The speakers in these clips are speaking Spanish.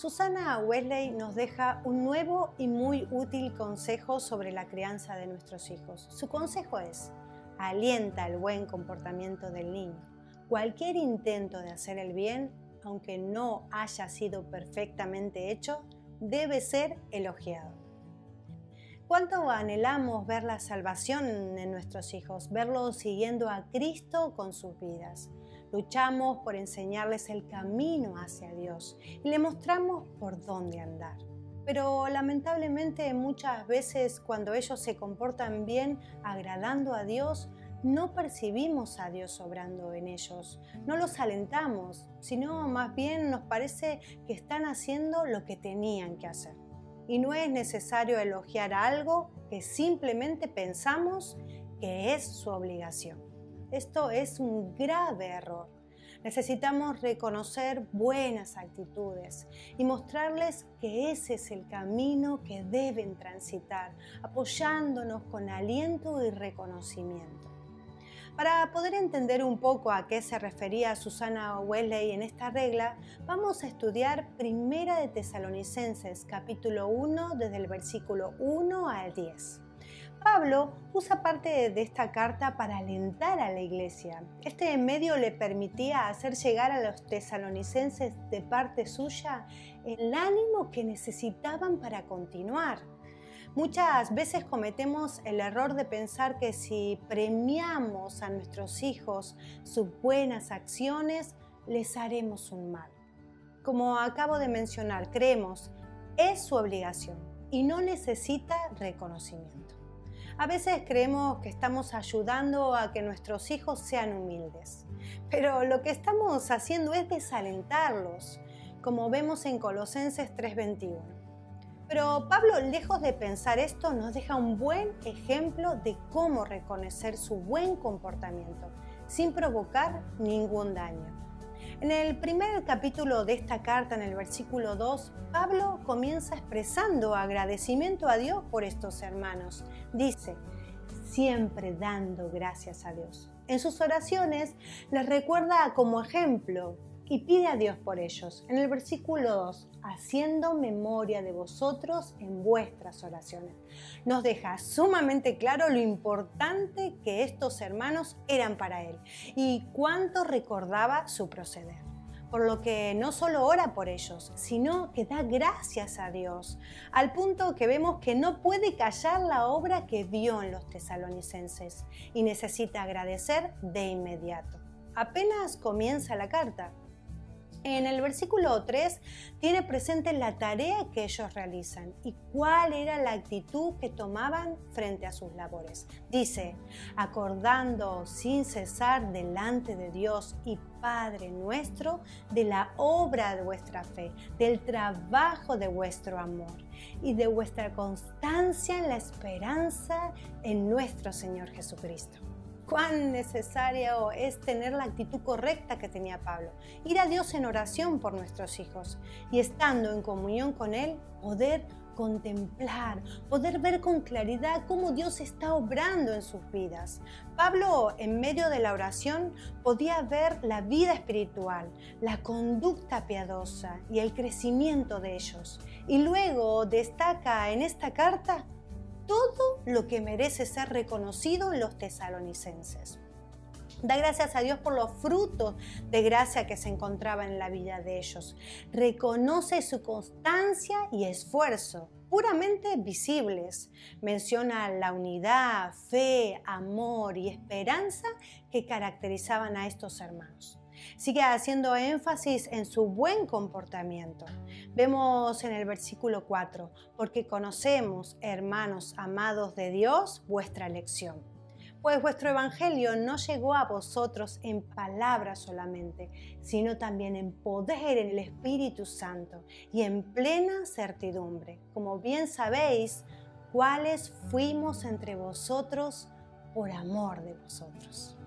Susana Wesley nos deja un nuevo y muy útil consejo sobre la crianza de nuestros hijos. Su consejo es, alienta el buen comportamiento del niño. Cualquier intento de hacer el bien, aunque no haya sido perfectamente hecho, debe ser elogiado. ¿Cuánto anhelamos ver la salvación en nuestros hijos, verlos siguiendo a Cristo con sus vidas? Luchamos por enseñarles el camino hacia Dios y le mostramos por dónde andar. Pero lamentablemente muchas veces cuando ellos se comportan bien, agradando a Dios, no percibimos a Dios obrando en ellos, no los alentamos, sino más bien nos parece que están haciendo lo que tenían que hacer. Y no es necesario elogiar algo que simplemente pensamos que es su obligación. Esto es un grave error. Necesitamos reconocer buenas actitudes y mostrarles que ese es el camino que deben transitar, apoyándonos con aliento y reconocimiento. Para poder entender un poco a qué se refería Susana Wesley en esta regla, vamos a estudiar Primera de Tesalonicenses, capítulo 1, desde el versículo 1 al 10. Pablo usa parte de esta carta para alentar a la iglesia. Este medio le permitía hacer llegar a los tesalonicenses de parte suya el ánimo que necesitaban para continuar. Muchas veces cometemos el error de pensar que si premiamos a nuestros hijos sus buenas acciones, les haremos un mal. Como acabo de mencionar, creemos, es su obligación y no necesita reconocimiento. A veces creemos que estamos ayudando a que nuestros hijos sean humildes, pero lo que estamos haciendo es desalentarlos, como vemos en Colosenses 3:21. Pero Pablo, lejos de pensar esto, nos deja un buen ejemplo de cómo reconocer su buen comportamiento sin provocar ningún daño. En el primer capítulo de esta carta, en el versículo 2, Pablo comienza expresando agradecimiento a Dios por estos hermanos. Dice, siempre dando gracias a Dios. En sus oraciones les recuerda como ejemplo y pide a Dios por ellos. En el versículo 2, haciendo memoria de vosotros en vuestras oraciones. Nos deja sumamente claro lo importante que estos hermanos eran para él y cuánto recordaba su proceder. Por lo que no solo ora por ellos, sino que da gracias a Dios, al punto que vemos que no puede callar la obra que vio en los tesalonicenses y necesita agradecer de inmediato. Apenas comienza la carta, en el versículo 3 tiene presente la tarea que ellos realizan y cuál era la actitud que tomaban frente a sus labores. Dice, acordando sin cesar delante de Dios y Padre nuestro de la obra de vuestra fe, del trabajo de vuestro amor y de vuestra constancia en la esperanza en nuestro Señor Jesucristo cuán necesario es tener la actitud correcta que tenía Pablo. Ir a Dios en oración por nuestros hijos y estando en comunión con Él, poder contemplar, poder ver con claridad cómo Dios está obrando en sus vidas. Pablo, en medio de la oración, podía ver la vida espiritual, la conducta piadosa y el crecimiento de ellos. Y luego destaca en esta carta todo lo que merece ser reconocido en los tesalonicenses. Da gracias a Dios por los frutos de gracia que se encontraba en la vida de ellos. Reconoce su constancia y esfuerzo, puramente visibles. Menciona la unidad, fe, amor y esperanza que caracterizaban a estos hermanos. Sigue haciendo énfasis en su buen comportamiento. Vemos en el versículo 4, porque conocemos, hermanos amados de Dios, vuestra elección. Pues vuestro Evangelio no llegó a vosotros en palabras solamente, sino también en poder en el Espíritu Santo y en plena certidumbre, como bien sabéis, cuáles fuimos entre vosotros por amor de vosotros.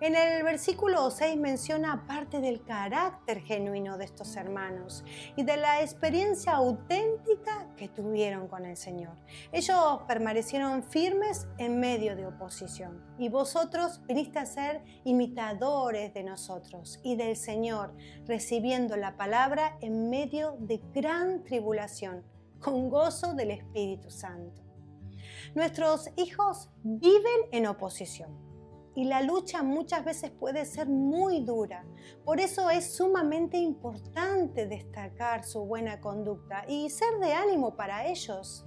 En el versículo 6 menciona parte del carácter genuino de estos hermanos y de la experiencia auténtica que tuvieron con el Señor. Ellos permanecieron firmes en medio de oposición y vosotros viniste a ser imitadores de nosotros y del Señor, recibiendo la palabra en medio de gran tribulación, con gozo del Espíritu Santo. Nuestros hijos viven en oposición y la lucha muchas veces puede ser muy dura. Por eso es sumamente importante destacar su buena conducta y ser de ánimo para ellos.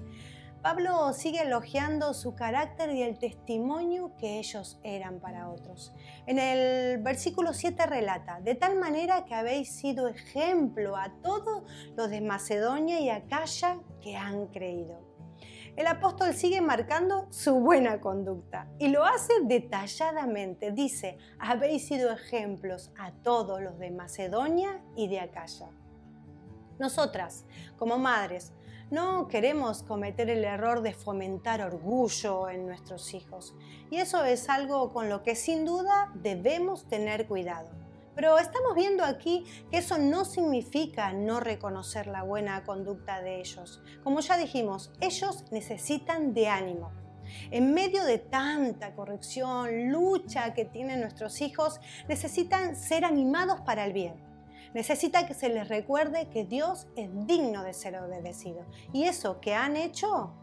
Pablo sigue elogiando su carácter y el testimonio que ellos eran para otros. En el versículo 7 relata, de tal manera que habéis sido ejemplo a todos los de Macedonia y Acaya que han creído el apóstol sigue marcando su buena conducta y lo hace detalladamente. Dice, habéis sido ejemplos a todos los de Macedonia y de Acaya. Nosotras, como madres, no queremos cometer el error de fomentar orgullo en nuestros hijos y eso es algo con lo que sin duda debemos tener cuidado. Pero estamos viendo aquí que eso no significa no reconocer la buena conducta de ellos. Como ya dijimos, ellos necesitan de ánimo. En medio de tanta corrección, lucha que tienen nuestros hijos, necesitan ser animados para el bien. Necesita que se les recuerde que Dios es digno de ser obedecido. Y eso que han hecho,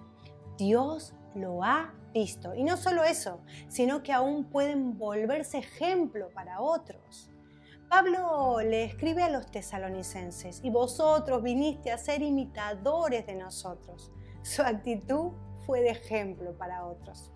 Dios lo ha visto. Y no solo eso, sino que aún pueden volverse ejemplo para otros. Pablo le escribe a los tesalonicenses, y vosotros viniste a ser imitadores de nosotros. Su actitud fue de ejemplo para otros.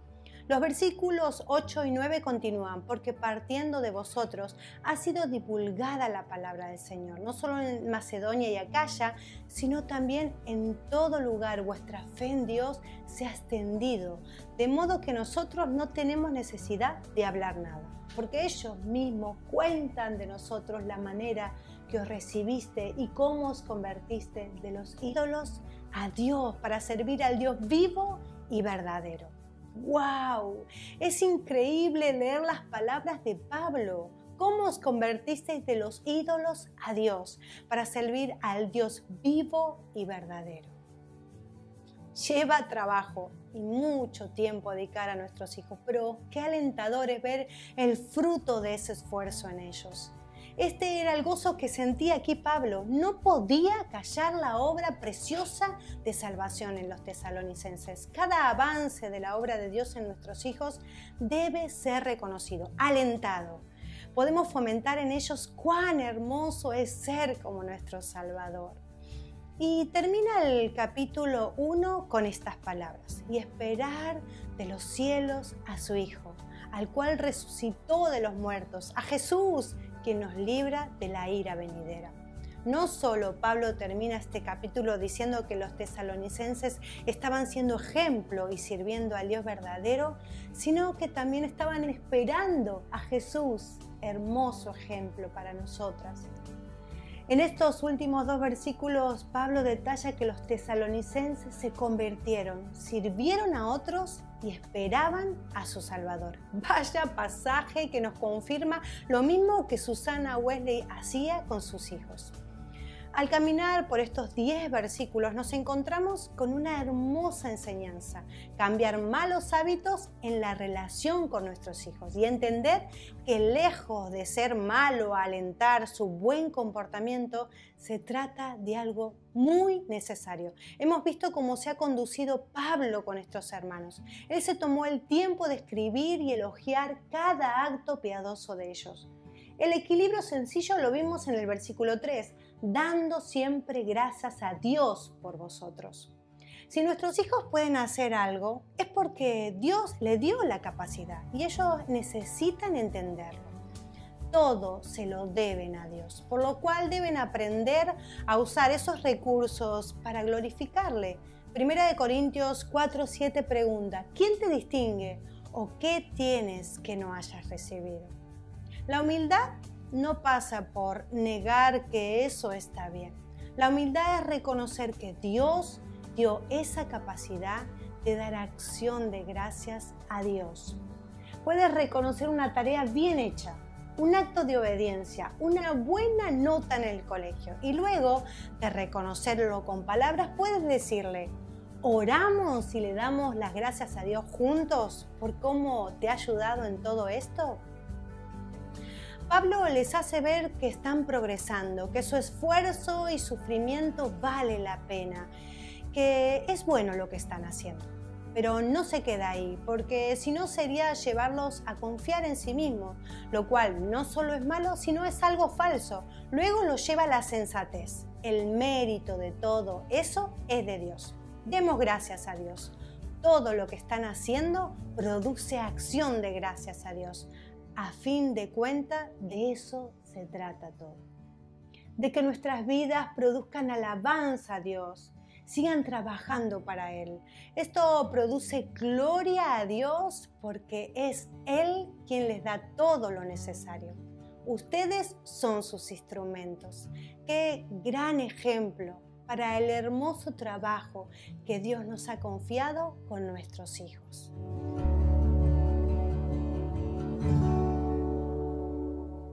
Los versículos 8 y 9 continúan, porque partiendo de vosotros ha sido divulgada la palabra del Señor, no solo en Macedonia y Acaya, sino también en todo lugar vuestra fe en Dios se ha extendido, de modo que nosotros no tenemos necesidad de hablar nada, porque ellos mismos cuentan de nosotros la manera que os recibiste y cómo os convertiste de los ídolos a Dios para servir al Dios vivo y verdadero. ¡Wow! Es increíble leer las palabras de Pablo. ¿Cómo os convertisteis de los ídolos a Dios para servir al Dios vivo y verdadero? Lleva trabajo y mucho tiempo dedicar a nuestros hijos, pero qué alentador es ver el fruto de ese esfuerzo en ellos. Este era el gozo que sentía aquí Pablo. No podía callar la obra preciosa de salvación en los tesalonicenses. Cada avance de la obra de Dios en nuestros hijos debe ser reconocido, alentado. Podemos fomentar en ellos cuán hermoso es ser como nuestro Salvador. Y termina el capítulo 1 con estas palabras, y esperar de los cielos a su Hijo, al cual resucitó de los muertos, a Jesús, quien nos libra de la ira venidera. No solo Pablo termina este capítulo diciendo que los tesalonicenses estaban siendo ejemplo y sirviendo al Dios verdadero, sino que también estaban esperando a Jesús, hermoso ejemplo para nosotras. En estos últimos dos versículos, Pablo detalla que los tesalonicenses se convirtieron, sirvieron a otros y esperaban a su Salvador. Vaya pasaje que nos confirma lo mismo que Susana Wesley hacía con sus hijos. Al caminar por estos 10 versículos nos encontramos con una hermosa enseñanza, cambiar malos hábitos en la relación con nuestros hijos y entender que lejos de ser malo alentar su buen comportamiento, se trata de algo muy necesario. Hemos visto cómo se ha conducido Pablo con estos hermanos. Él se tomó el tiempo de escribir y elogiar cada acto piadoso de ellos. El equilibrio sencillo lo vimos en el versículo 3, dando siempre gracias a Dios por vosotros. Si nuestros hijos pueden hacer algo, es porque Dios le dio la capacidad y ellos necesitan entenderlo. Todo se lo deben a Dios, por lo cual deben aprender a usar esos recursos para glorificarle. Primera de Corintios 4:7 pregunta, ¿quién te distingue o qué tienes que no hayas recibido? La humildad no pasa por negar que eso está bien. La humildad es reconocer que Dios dio esa capacidad de dar acción de gracias a Dios. puedes reconocer una tarea bien hecha, un acto de obediencia, una buena nota en el colegio. Y luego de reconocerlo con palabras, puedes decirle, oramos y le damos las gracias a Dios juntos por cómo te ha ayudado en todo esto. Pablo les hace ver que están progresando, que su esfuerzo y sufrimiento vale la pena, que es bueno lo que están haciendo pero no se queda ahí, porque si no sería llevarlos a confiar en sí mismos, lo cual no solo es malo, sino es algo falso. Luego los lleva a la sensatez. El mérito de todo eso es de Dios. Demos gracias a Dios. Todo lo que están haciendo produce acción de gracias a Dios. A fin de cuentas, de eso se trata todo. De que nuestras vidas produzcan alabanza a Dios, sigan trabajando para Él. Esto produce gloria a Dios porque es Él quien les da todo lo necesario. Ustedes son sus instrumentos. Qué gran ejemplo para el hermoso trabajo que Dios nos ha confiado con nuestros hijos.